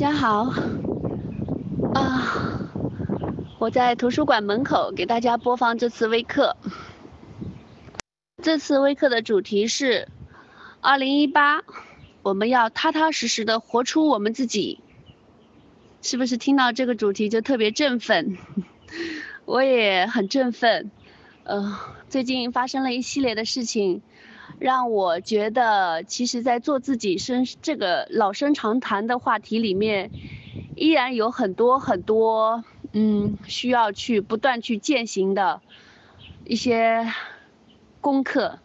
大家好，啊，我在图书馆门口给大家播放这次微课。这次微课的主题是二零一八，我们要踏踏实实的活出我们自己。是不是听到这个主题就特别振奋？我也很振奋。呃，最近发生了一系列的事情。让我觉得，其实，在做自己生这个老生常谈的话题里面，依然有很多很多，嗯，需要去不断去践行的一些功课。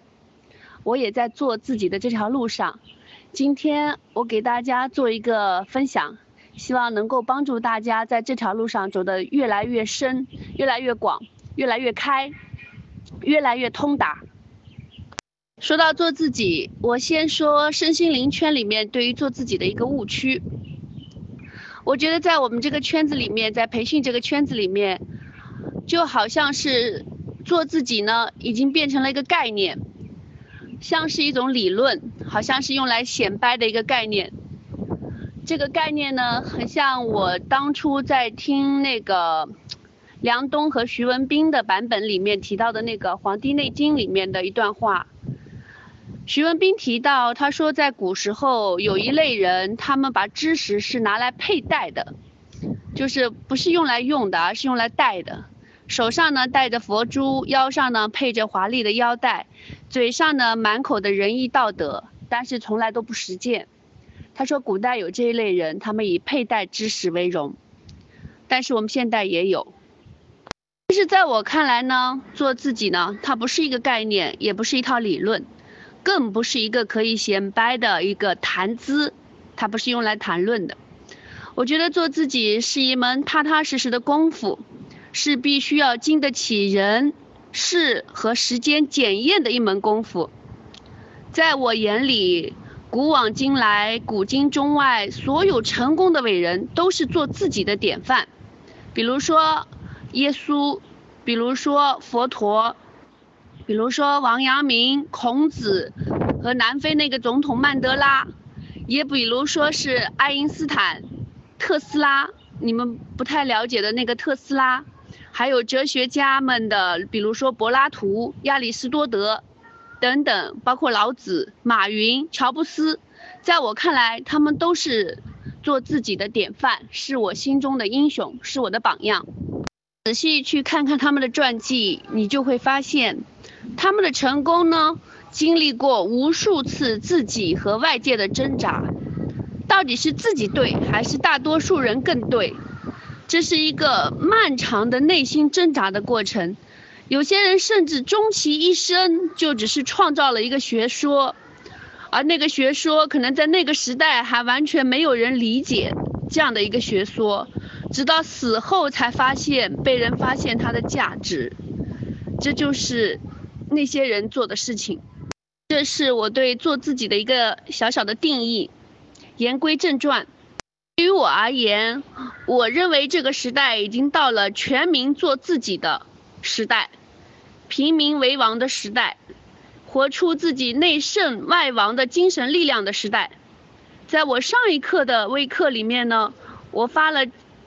我也在做自己的这条路上。今天我给大家做一个分享，希望能够帮助大家在这条路上走得越来越深、越来越广、越来越开、越来越通达。说到做自己，我先说身心灵圈里面对于做自己的一个误区。我觉得在我们这个圈子里面，在培训这个圈子里面，就好像是做自己呢，已经变成了一个概念，像是一种理论，好像是用来显摆的一个概念。这个概念呢，很像我当初在听那个梁冬和徐文斌的版本里面提到的那个《黄帝内经》里面的一段话。徐文斌提到，他说在古时候有一类人，他们把知识是拿来佩戴的，就是不是用来用的，而是用来戴的。手上呢戴着佛珠，腰上呢配着华丽的腰带，嘴上呢满口的仁义道德，但是从来都不实践。他说古代有这一类人，他们以佩戴知识为荣，但是我们现代也有。但是在我看来呢，做自己呢，它不是一个概念，也不是一套理论。更不是一个可以显摆的一个谈资，它不是用来谈论的。我觉得做自己是一门踏踏实实的功夫，是必须要经得起人事和时间检验的一门功夫。在我眼里，古往今来，古今中外，所有成功的伟人都是做自己的典范。比如说耶稣，比如说佛陀。比如说王阳明、孔子和南非那个总统曼德拉，也比如说是爱因斯坦、特斯拉，你们不太了解的那个特斯拉，还有哲学家们的，比如说柏拉图、亚里士多德等等，包括老子、马云、乔布斯，在我看来，他们都是做自己的典范，是我心中的英雄，是我的榜样。仔细去看看他们的传记，你就会发现。他们的成功呢，经历过无数次自己和外界的挣扎，到底是自己对还是大多数人更对？这是一个漫长的内心挣扎的过程。有些人甚至终其一生就只是创造了一个学说，而那个学说可能在那个时代还完全没有人理解这样的一个学说，直到死后才发现被人发现它的价值。这就是。那些人做的事情，这是我对做自己的一个小小的定义。言归正传，对于我而言，我认为这个时代已经到了全民做自己的时代，平民为王的时代，活出自己内圣外王的精神力量的时代。在我上一课的微课里面呢，我发了。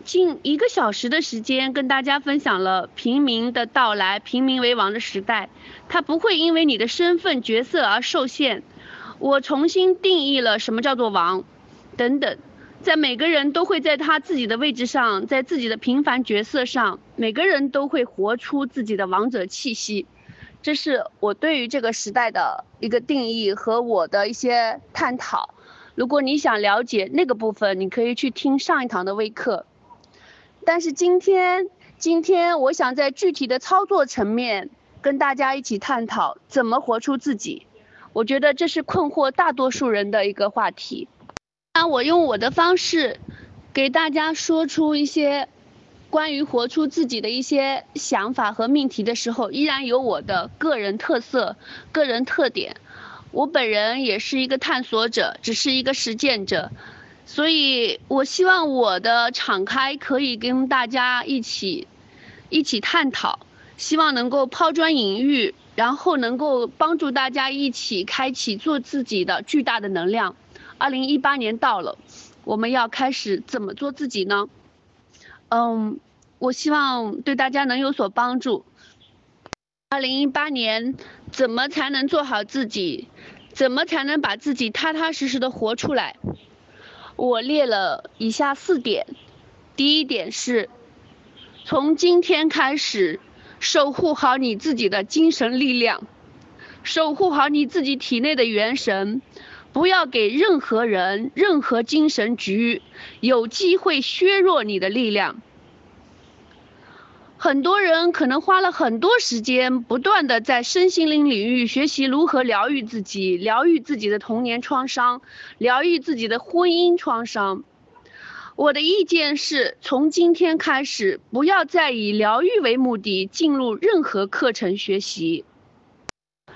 近一个小时的时间，跟大家分享了平民的到来，平民为王的时代，它不会因为你的身份角色而受限。我重新定义了什么叫做王，等等，在每个人都会在他自己的位置上，在自己的平凡角色上，每个人都会活出自己的王者气息。这是我对于这个时代的一个定义和我的一些探讨。如果你想了解那个部分，你可以去听上一堂的微课。但是今天，今天我想在具体的操作层面跟大家一起探讨怎么活出自己。我觉得这是困惑大多数人的一个话题。那我用我的方式给大家说出一些关于活出自己的一些想法和命题的时候，依然有我的个人特色、个人特点。我本人也是一个探索者，只是一个实践者。所以，我希望我的敞开可以跟大家一起，一起探讨，希望能够抛砖引玉，然后能够帮助大家一起开启做自己的巨大的能量。二零一八年到了，我们要开始怎么做自己呢？嗯，我希望对大家能有所帮助。二零一八年，怎么才能做好自己？怎么才能把自己踏踏实实的活出来？我列了以下四点。第一点是，从今天开始，守护好你自己的精神力量，守护好你自己体内的元神，不要给任何人、任何精神局有机会削弱你的力量。很多人可能花了很多时间，不断的在身心灵领域学习如何疗愈自己，疗愈自己的童年创伤，疗愈自己的婚姻创伤。我的意见是从今天开始，不要再以疗愈为目的进入任何课程学习。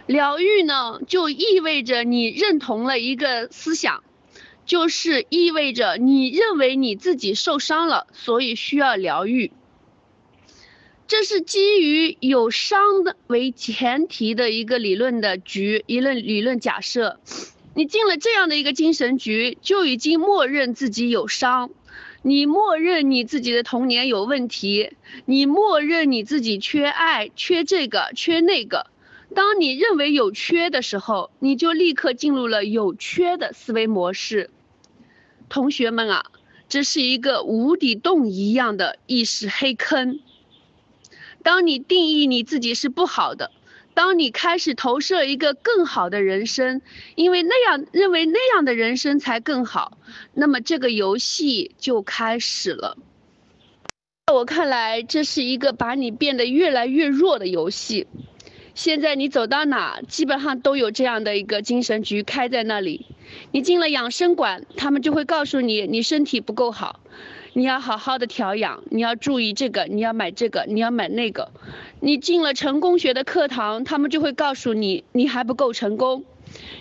疗愈呢，就意味着你认同了一个思想，就是意味着你认为你自己受伤了，所以需要疗愈。这是基于有伤的为前提的一个理论的局，一论理论假设。你进了这样的一个精神局，就已经默认自己有伤，你默认你自己的童年有问题，你默认你自己缺爱、缺这个、缺那个。当你认为有缺的时候，你就立刻进入了有缺的思维模式。同学们啊，这是一个无底洞一样的意识黑坑。当你定义你自己是不好的，当你开始投射一个更好的人生，因为那样认为那样的人生才更好，那么这个游戏就开始了。在我看来，这是一个把你变得越来越弱的游戏。现在你走到哪，基本上都有这样的一个精神局开在那里。你进了养生馆，他们就会告诉你，你身体不够好。你要好好的调养，你要注意这个，你要买这个，你要买那个。你进了成功学的课堂，他们就会告诉你你还不够成功。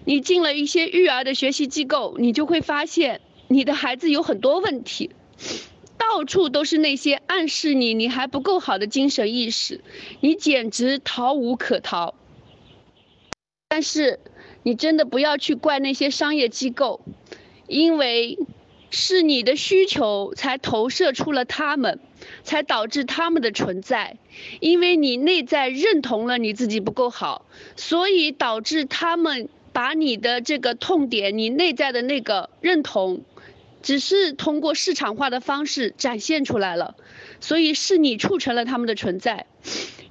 你进了一些育儿的学习机构，你就会发现你的孩子有很多问题，到处都是那些暗示你你还不够好的精神意识，你简直逃无可逃。但是你真的不要去怪那些商业机构，因为。是你的需求才投射出了他们，才导致他们的存在。因为你内在认同了你自己不够好，所以导致他们把你的这个痛点，你内在的那个认同，只是通过市场化的方式展现出来了。所以是你促成了他们的存在。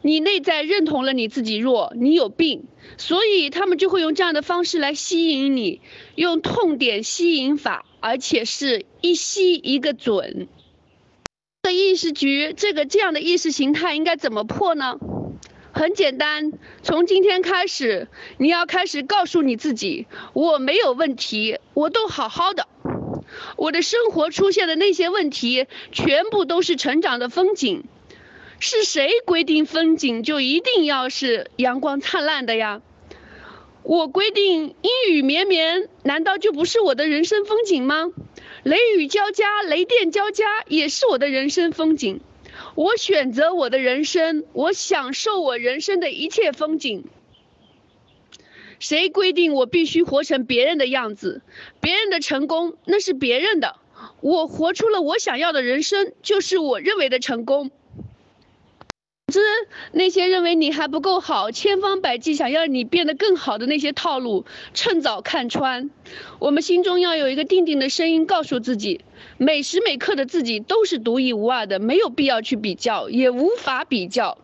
你内在认同了你自己弱，你有病，所以他们就会用这样的方式来吸引你，用痛点吸引法。而且是一吸一个准。这意识局，这个这样的意识形态应该怎么破呢？很简单，从今天开始，你要开始告诉你自己，我没有问题，我都好好的。我的生活出现的那些问题，全部都是成长的风景。是谁规定风景就一定要是阳光灿烂的呀？我规定阴雨绵绵，难道就不是我的人生风景吗？雷雨交加，雷电交加，也是我的人生风景。我选择我的人生，我享受我人生的一切风景。谁规定我必须活成别人的样子？别人的成功那是别人的，我活出了我想要的人生，就是我认为的成功。之那些认为你还不够好，千方百计想要你变得更好的那些套路，趁早看穿。我们心中要有一个定定的声音，告诉自己，每时每刻的自己都是独一无二的，没有必要去比较，也无法比较，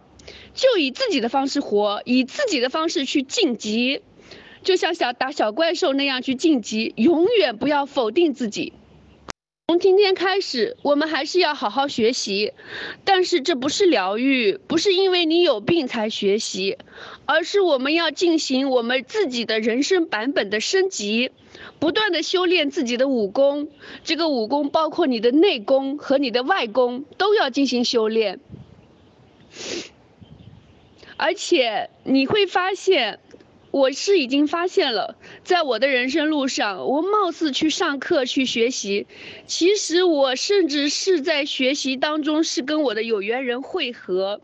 就以自己的方式活，以自己的方式去晋级，就像小打小怪兽那样去晋级，永远不要否定自己。从今天开始，我们还是要好好学习，但是这不是疗愈，不是因为你有病才学习，而是我们要进行我们自己的人生版本的升级，不断的修炼自己的武功。这个武功包括你的内功和你的外功都要进行修炼，而且你会发现。我是已经发现了，在我的人生路上，我貌似去上课去学习，其实我甚至是在学习当中是跟我的有缘人汇合。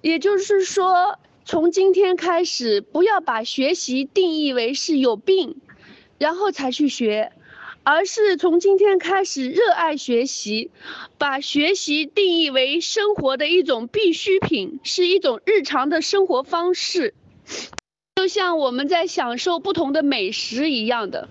也就是说，从今天开始，不要把学习定义为是有病，然后才去学，而是从今天开始热爱学习，把学习定义为生活的一种必需品，是一种日常的生活方式，就像我们在享受不同的美食一样的。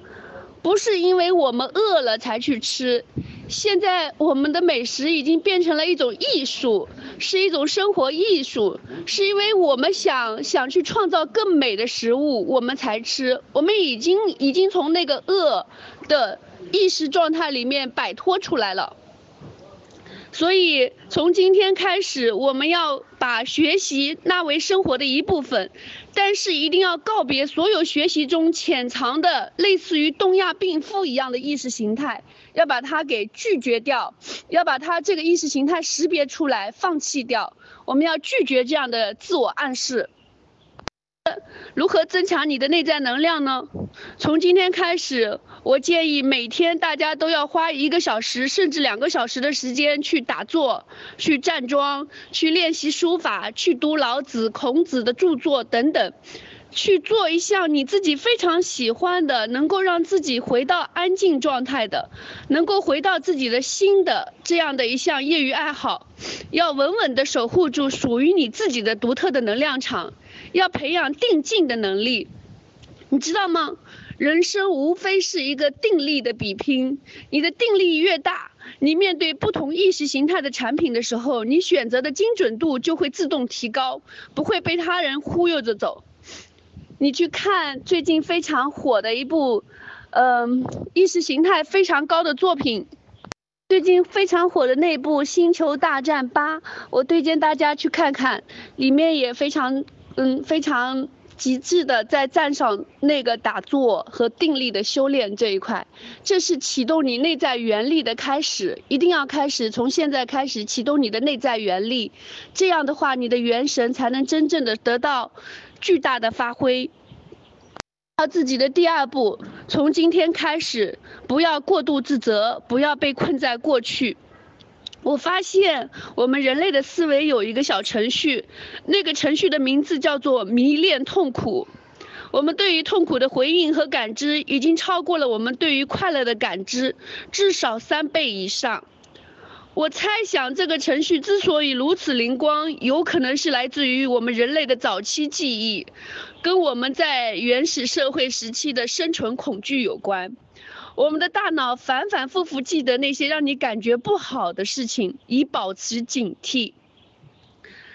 不是因为我们饿了才去吃，现在我们的美食已经变成了一种艺术，是一种生活艺术，是因为我们想想去创造更美的食物，我们才吃。我们已经已经从那个饿的意识状态里面摆脱出来了。所以，从今天开始，我们要把学习纳为生活的一部分，但是一定要告别所有学习中潜藏的类似于东亚病夫一样的意识形态，要把它给拒绝掉，要把它这个意识形态识别出来，放弃掉。我们要拒绝这样的自我暗示。如何增强你的内在能量呢？从今天开始，我建议每天大家都要花一个小时甚至两个小时的时间去打坐、去站桩、去练习书法、去读老子、孔子的著作等等，去做一项你自己非常喜欢的、能够让自己回到安静状态的、能够回到自己的心的这样的一项业余爱好，要稳稳地守护住属于你自己的独特的能量场。要培养定静的能力，你知道吗？人生无非是一个定力的比拼。你的定力越大，你面对不同意识形态的产品的时候，你选择的精准度就会自动提高，不会被他人忽悠着走。你去看最近非常火的一部，嗯，意识形态非常高的作品，最近非常火的那部《星球大战八》，我推荐大家去看看，里面也非常。嗯，非常极致的在赞赏那个打坐和定力的修炼这一块，这是启动你内在原力的开始，一定要开始从现在开始启动你的内在原力，这样的话你的元神才能真正的得到巨大的发挥。到自己的第二步，从今天开始，不要过度自责，不要被困在过去。我发现我们人类的思维有一个小程序，那个程序的名字叫做迷恋痛苦。我们对于痛苦的回应和感知已经超过了我们对于快乐的感知，至少三倍以上。我猜想这个程序之所以如此灵光，有可能是来自于我们人类的早期记忆，跟我们在原始社会时期的生存恐惧有关。我们的大脑反反复复记得那些让你感觉不好的事情，以保持警惕。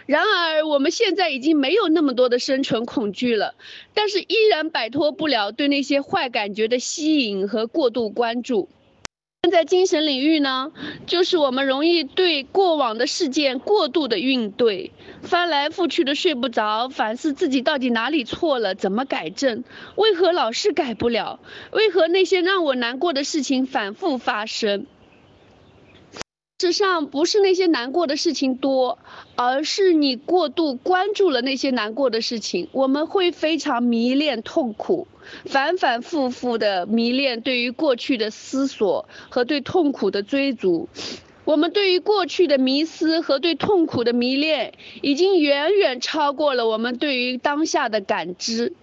然而，我们现在已经没有那么多的生存恐惧了，但是依然摆脱不了对那些坏感觉的吸引和过度关注。在精神领域呢，就是我们容易对过往的事件过度的应对，翻来覆去的睡不着，反思自己到底哪里错了，怎么改正，为何老是改不了，为何那些让我难过的事情反复发生。事实上，不是那些难过的事情多，而是你过度关注了那些难过的事情。我们会非常迷恋痛苦，反反复复的迷恋对于过去的思索和对痛苦的追逐。我们对于过去的迷思和对痛苦的迷恋，已经远远超过了我们对于当下的感知。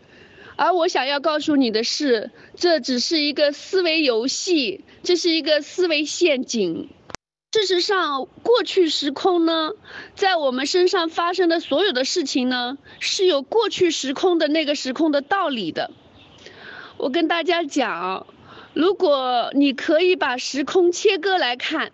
而我想要告诉你的是，这只是一个思维游戏，这是一个思维陷阱。事实上，过去时空呢，在我们身上发生的所有的事情呢，是有过去时空的那个时空的道理的。我跟大家讲，如果你可以把时空切割来看。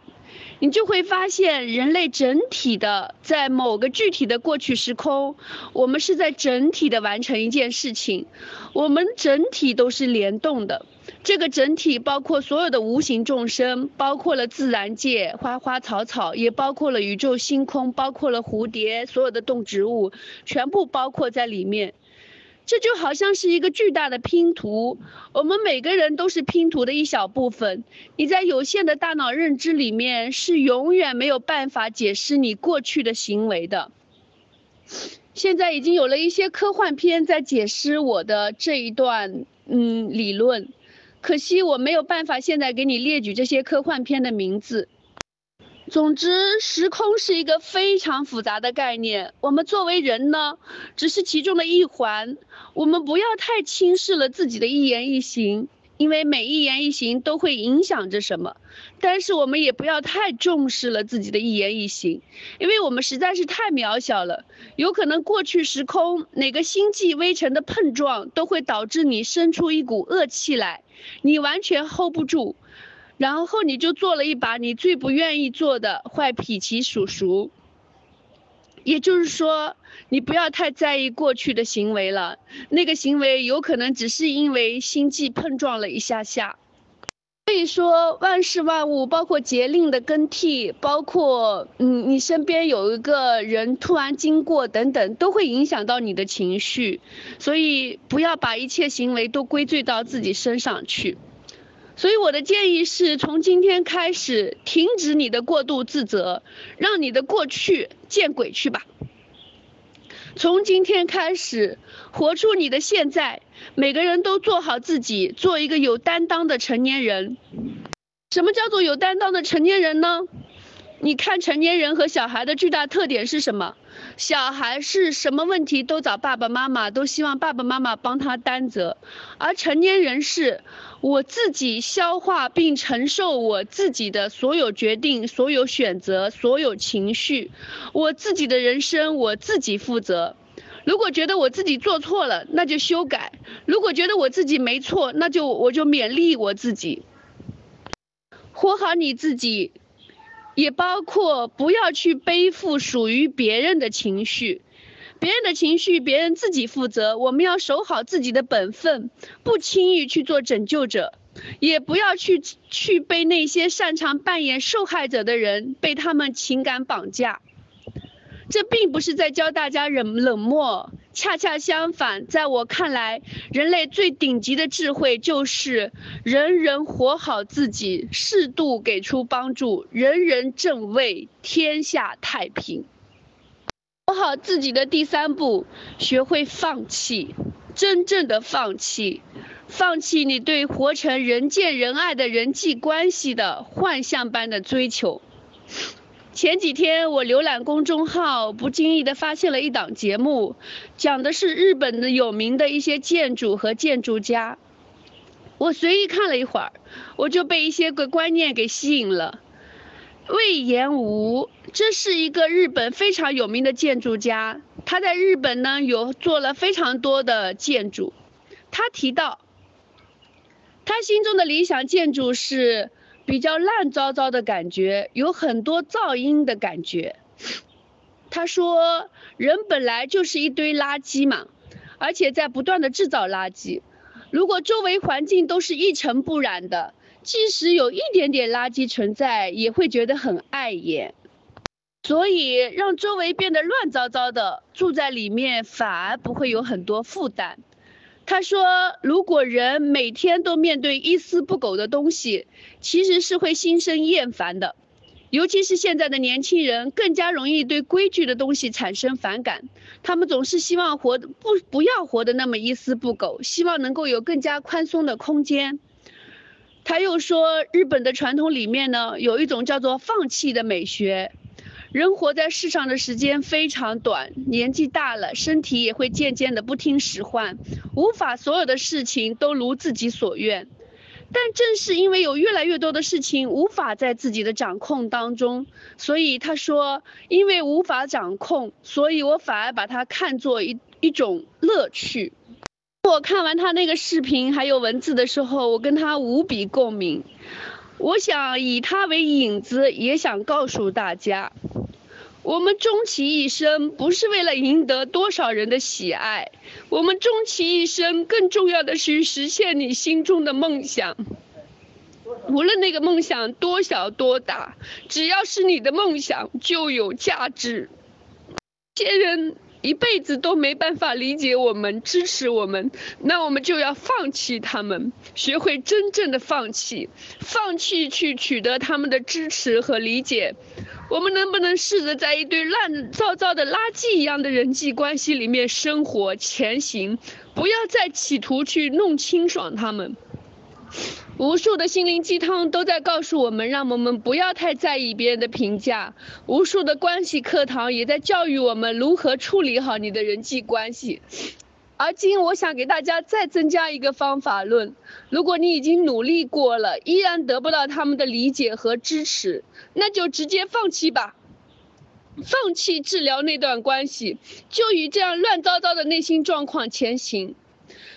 你就会发现，人类整体的在某个具体的过去时空，我们是在整体的完成一件事情，我们整体都是联动的。这个整体包括所有的无形众生，包括了自然界花花草草，也包括了宇宙星空，包括了蝴蝶，所有的动植物全部包括在里面。这就好像是一个巨大的拼图，我们每个人都是拼图的一小部分。你在有限的大脑认知里面是永远没有办法解释你过去的行为的。现在已经有了一些科幻片在解释我的这一段嗯理论，可惜我没有办法现在给你列举这些科幻片的名字。总之，时空是一个非常复杂的概念。我们作为人呢，只是其中的一环。我们不要太轻视了自己的一言一行，因为每一言一行都会影响着什么。但是我们也不要太重视了自己的一言一行，因为我们实在是太渺小了。有可能过去时空哪个星际微尘的碰撞，都会导致你生出一股恶气来，你完全 hold 不住，然后你就做了一把你最不愿意做的坏脾气叔叔。也就是说，你不要太在意过去的行为了，那个行为有可能只是因为心际碰撞了一下下。所以说，万事万物，包括节令的更替，包括嗯，你身边有一个人突然经过等等，都会影响到你的情绪。所以，不要把一切行为都归罪到自己身上去。所以我的建议是从今天开始停止你的过度自责，让你的过去见鬼去吧。从今天开始活出你的现在，每个人都做好自己，做一个有担当的成年人。什么叫做有担当的成年人呢？你看成年人和小孩的巨大特点是什么？小孩是什么问题都找爸爸妈妈，都希望爸爸妈妈帮他担责，而成年人是我自己消化并承受我自己的所有决定、所有选择、所有情绪，我自己的人生我自己负责。如果觉得我自己做错了，那就修改；如果觉得我自己没错，那就我就勉励我自己，活好你自己。也包括不要去背负属于别人的情绪，别人的情绪别人自己负责。我们要守好自己的本分，不轻易去做拯救者，也不要去去被那些擅长扮演受害者的人被他们情感绑架。这并不是在教大家冷冷漠，恰恰相反，在我看来，人类最顶级的智慧就是人人活好自己，适度给出帮助，人人正位，天下太平。活好自己的第三步，学会放弃，真正的放弃，放弃你对活成人见人爱的人际关系的幻象般的追求。前几天我浏览公众号，不经意的发现了一档节目，讲的是日本的有名的一些建筑和建筑家。我随意看了一会儿，我就被一些个观念给吸引了。魏延吾，这是一个日本非常有名的建筑家，他在日本呢有做了非常多的建筑。他提到，他心中的理想建筑是。比较乱糟糟的感觉，有很多噪音的感觉。他说，人本来就是一堆垃圾嘛，而且在不断的制造垃圾。如果周围环境都是一尘不染的，即使有一点点垃圾存在，也会觉得很碍眼。所以让周围变得乱糟糟的，住在里面反而不会有很多负担。他说：“如果人每天都面对一丝不苟的东西，其实是会心生厌烦的。尤其是现在的年轻人，更加容易对规矩的东西产生反感。他们总是希望活不不要活得那么一丝不苟，希望能够有更加宽松的空间。”他又说：“日本的传统里面呢，有一种叫做放弃的美学。”人活在世上的时间非常短，年纪大了，身体也会渐渐的不听使唤，无法所有的事情都如自己所愿。但正是因为有越来越多的事情无法在自己的掌控当中，所以他说，因为无法掌控，所以我反而把它看作一一种乐趣。我看完他那个视频还有文字的时候，我跟他无比共鸣。我想以他为引子，也想告诉大家。我们终其一生不是为了赢得多少人的喜爱，我们终其一生更重要的是实现你心中的梦想。无论那个梦想多小多大，只要是你的梦想就有价值。些人一辈子都没办法理解我们、支持我们，那我们就要放弃他们，学会真正的放弃，放弃去取得他们的支持和理解。我们能不能试着在一堆乱糟糟的垃圾一样的人际关系里面生活前行？不要再企图去弄清爽他们。无数的心灵鸡汤都在告诉我们，让我们不要太在意别人的评价。无数的关系课堂也在教育我们如何处理好你的人际关系。而今我想给大家再增加一个方法论：如果你已经努力过了，依然得不到他们的理解和支持，那就直接放弃吧，放弃治疗那段关系，就以这样乱糟糟的内心状况前行。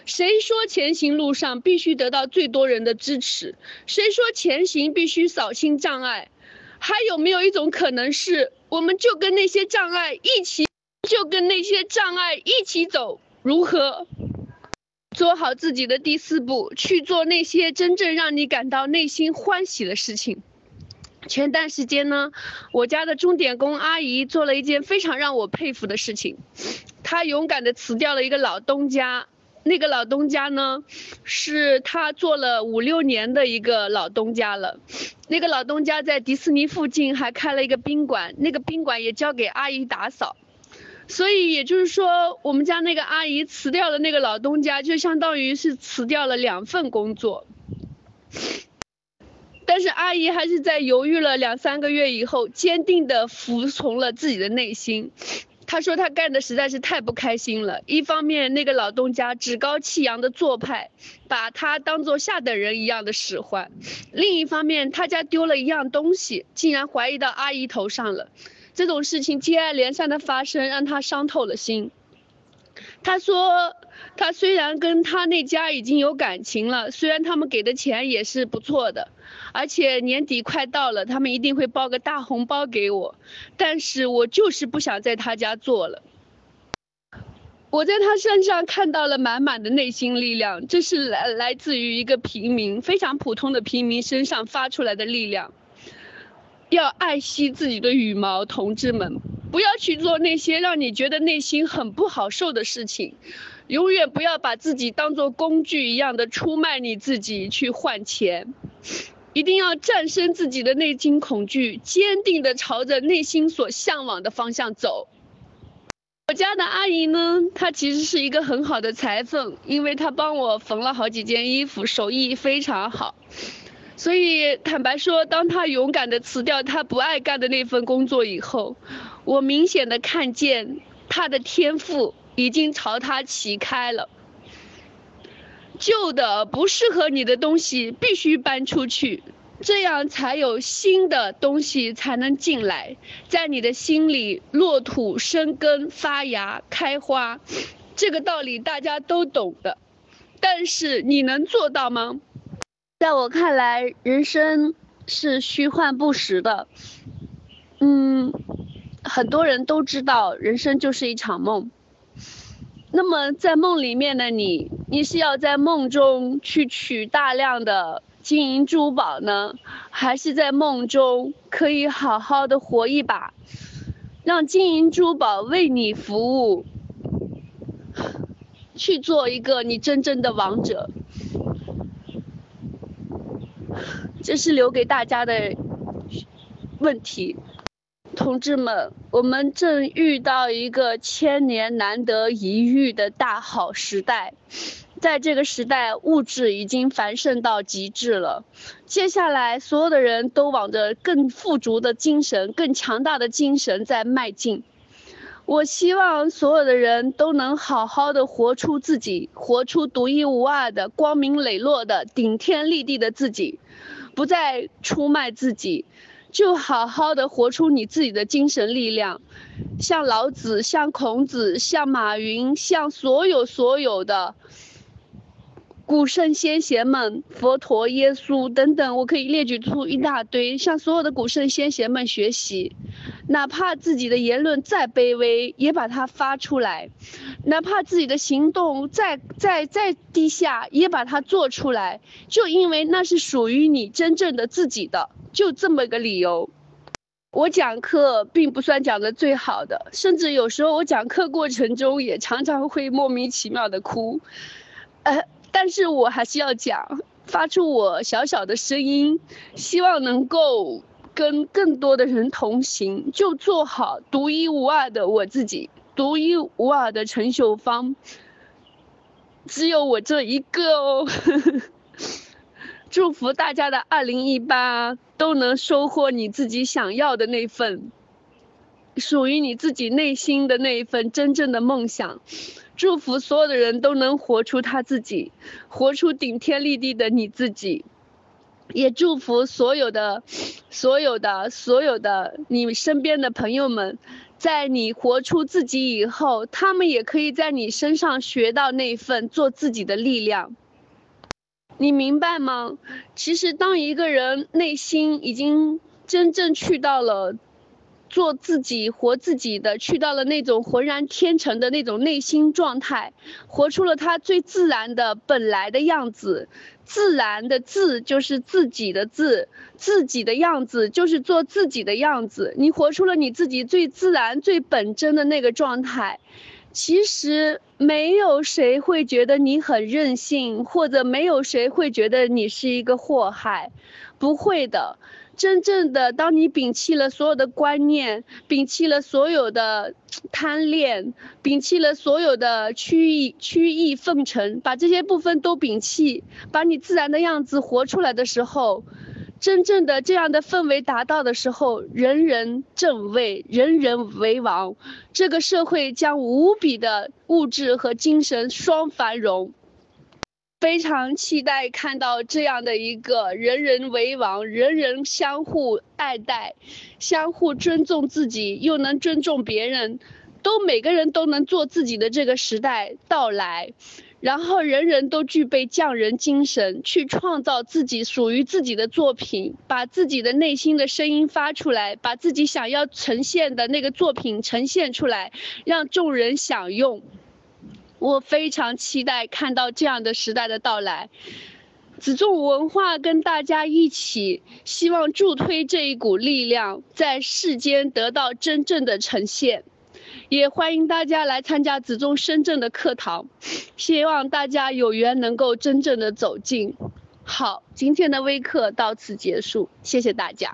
谁说前行路上必须得到最多人的支持？谁说前行必须扫清障碍？还有没有一种可能是，我们就跟那些障碍一起，就跟那些障碍一起走？如何做好自己的第四步，去做那些真正让你感到内心欢喜的事情？前段时间呢，我家的钟点工阿姨做了一件非常让我佩服的事情，她勇敢地辞掉了一个老东家。那个老东家呢，是他做了五六年的一个老东家了。那个老东家在迪士尼附近还开了一个宾馆，那个宾馆也交给阿姨打扫。所以也就是说，我们家那个阿姨辞掉了那个老东家，就相当于是辞掉了两份工作。但是阿姨还是在犹豫了两三个月以后，坚定地服从了自己的内心。她说她干的实在是太不开心了。一方面，那个老东家趾高气扬的做派，把她当做下等人一样的使唤；另一方面，他家丢了一样东西，竟然怀疑到阿姨头上了。这种事情接二连三的发生，让他伤透了心。他说，他虽然跟他那家已经有感情了，虽然他们给的钱也是不错的。而且年底快到了，他们一定会包个大红包给我，但是我就是不想在他家做了。我在他身上看到了满满的内心力量，这是来来自于一个平民，非常普通的平民身上发出来的力量。要爱惜自己的羽毛，同志们，不要去做那些让你觉得内心很不好受的事情，永远不要把自己当做工具一样的出卖你自己去换钱。一定要战胜自己的内心恐惧，坚定地朝着内心所向往的方向走。我家的阿姨呢，她其实是一个很好的裁缝，因为她帮我缝了好几件衣服，手艺非常好。所以坦白说，当他勇敢地辞掉他不爱干的那份工作以后，我明显的看见他的天赋已经朝他启开了。旧的不适合你的东西必须搬出去，这样才有新的东西才能进来，在你的心里落土生根发芽开花，这个道理大家都懂的，但是你能做到吗？在我看来，人生是虚幻不实的，嗯，很多人都知道人生就是一场梦。那么在梦里面的你，你是要在梦中去取大量的金银珠宝呢，还是在梦中可以好好的活一把，让金银珠宝为你服务，去做一个你真正的王者？这是留给大家的问题。同志们，我们正遇到一个千年难得一遇的大好时代，在这个时代，物质已经繁盛到极致了。接下来，所有的人都往着更富足的精神、更强大的精神在迈进。我希望所有的人都能好好的活出自己，活出独一无二的、光明磊落的、顶天立地的自己，不再出卖自己。就好好的活出你自己的精神力量，像老子，像孔子，像马云，像所有所有的古圣先贤们，佛陀、耶稣等等，我可以列举出一大堆，向所有的古圣先贤们学习，哪怕自己的言论再卑微，也把它发出来；哪怕自己的行动再再再低下，也把它做出来，就因为那是属于你真正的自己的。就这么个理由，我讲课并不算讲的最好的，甚至有时候我讲课过程中也常常会莫名其妙的哭，呃，但是我还是要讲，发出我小小的声音，希望能够跟更多的人同行，就做好独一无二的我自己，独一无二的陈秀芳，只有我这一个哦。祝福大家的二零一八都能收获你自己想要的那份，属于你自己内心的那一份真正的梦想。祝福所有的人都能活出他自己，活出顶天立地的你自己。也祝福所有的、所有的、所有的你身边的朋友们，在你活出自己以后，他们也可以在你身上学到那份做自己的力量。你明白吗？其实，当一个人内心已经真正去到了。做自己，活自己的，去到了那种浑然天成的那种内心状态，活出了他最自然的本来的样子。自然的自就是自己的自，自己的样子就是做自己的样子。你活出了你自己最自然、最本真的那个状态，其实没有谁会觉得你很任性，或者没有谁会觉得你是一个祸害，不会的。真正的，当你摒弃了所有的观念，摒弃了所有的贪恋，摒弃了所有的曲意曲意奉承，把这些部分都摒弃，把你自然的样子活出来的时候，真正的这样的氛围达到的时候，人人正位，人人为王，这个社会将无比的物质和精神双繁荣。非常期待看到这样的一个人人为王、人人相互爱戴、相互尊重自己又能尊重别人，都每个人都能做自己的这个时代到来。然后人人都具备匠人精神，去创造自己属于自己的作品，把自己的内心的声音发出来，把自己想要呈现的那个作品呈现出来，让众人享用。我非常期待看到这样的时代的到来，子仲文化跟大家一起，希望助推这一股力量在世间得到真正的呈现，也欢迎大家来参加子仲深圳的课堂，希望大家有缘能够真正的走进。好，今天的微课到此结束，谢谢大家。